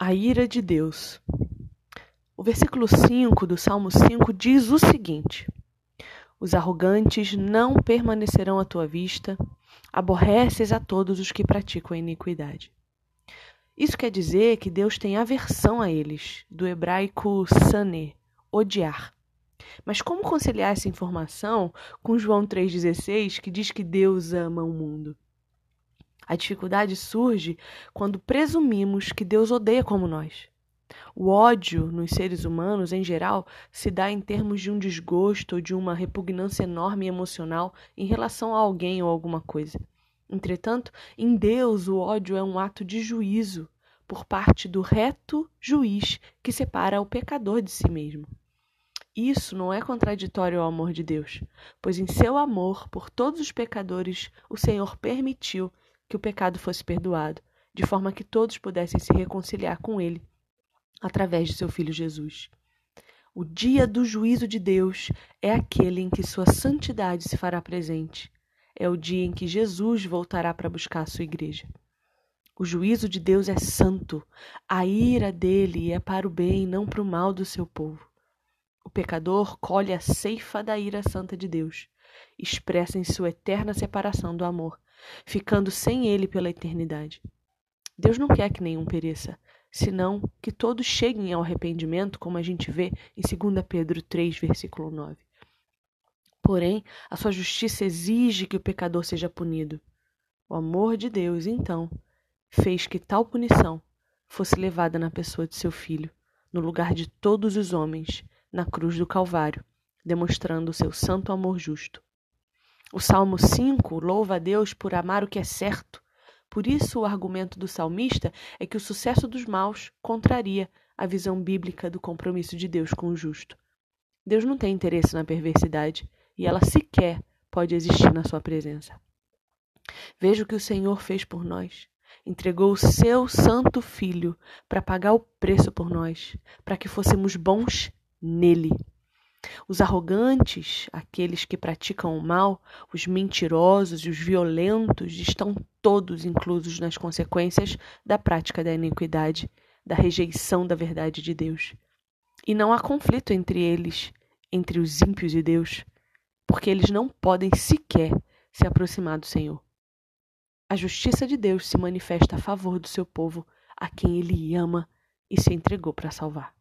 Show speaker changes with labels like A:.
A: A ira de Deus. O versículo 5 do Salmo 5 diz o seguinte: Os arrogantes não permanecerão à tua vista, aborreces a todos os que praticam a iniquidade. Isso quer dizer que Deus tem aversão a eles, do hebraico sane, odiar. Mas como conciliar essa informação com João 3,16, que diz que Deus ama o mundo? A dificuldade surge quando presumimos que Deus odeia como nós. O ódio nos seres humanos, em geral, se dá em termos de um desgosto ou de uma repugnância enorme emocional em relação a alguém ou alguma coisa. Entretanto, em Deus, o ódio é um ato de juízo por parte do reto juiz que separa o pecador de si mesmo. Isso não é contraditório ao amor de Deus, pois em seu amor por todos os pecadores, o Senhor permitiu que o pecado fosse perdoado, de forma que todos pudessem se reconciliar com Ele através de seu Filho Jesus. O dia do juízo de Deus é aquele em que sua santidade se fará presente. É o dia em que Jesus voltará para buscar a sua igreja. O juízo de Deus é santo. A ira dele é para o bem, não para o mal do seu povo. O pecador colhe a ceifa da ira santa de Deus, expressa em sua eterna separação do amor ficando sem ele pela eternidade. Deus não quer que nenhum pereça, senão que todos cheguem ao arrependimento, como a gente vê em 2 Pedro 3, versículo 9. Porém, a sua justiça exige que o pecador seja punido. O amor de Deus, então, fez que tal punição fosse levada na pessoa de seu filho, no lugar de todos os homens, na cruz do Calvário, demonstrando o seu santo amor justo. O Salmo 5 louva a Deus por amar o que é certo. Por isso, o argumento do salmista é que o sucesso dos maus contraria a visão bíblica do compromisso de Deus com o justo. Deus não tem interesse na perversidade e ela sequer pode existir na sua presença. Veja o que o Senhor fez por nós. Entregou o seu santo filho para pagar o preço por nós, para que fôssemos bons nele. Os arrogantes, aqueles que praticam o mal, os mentirosos e os violentos estão todos inclusos nas consequências da prática da iniquidade, da rejeição da verdade de Deus. E não há conflito entre eles, entre os ímpios e Deus, porque eles não podem sequer se aproximar do Senhor. A justiça de Deus se manifesta a favor do seu povo, a quem ele ama e se entregou para salvar.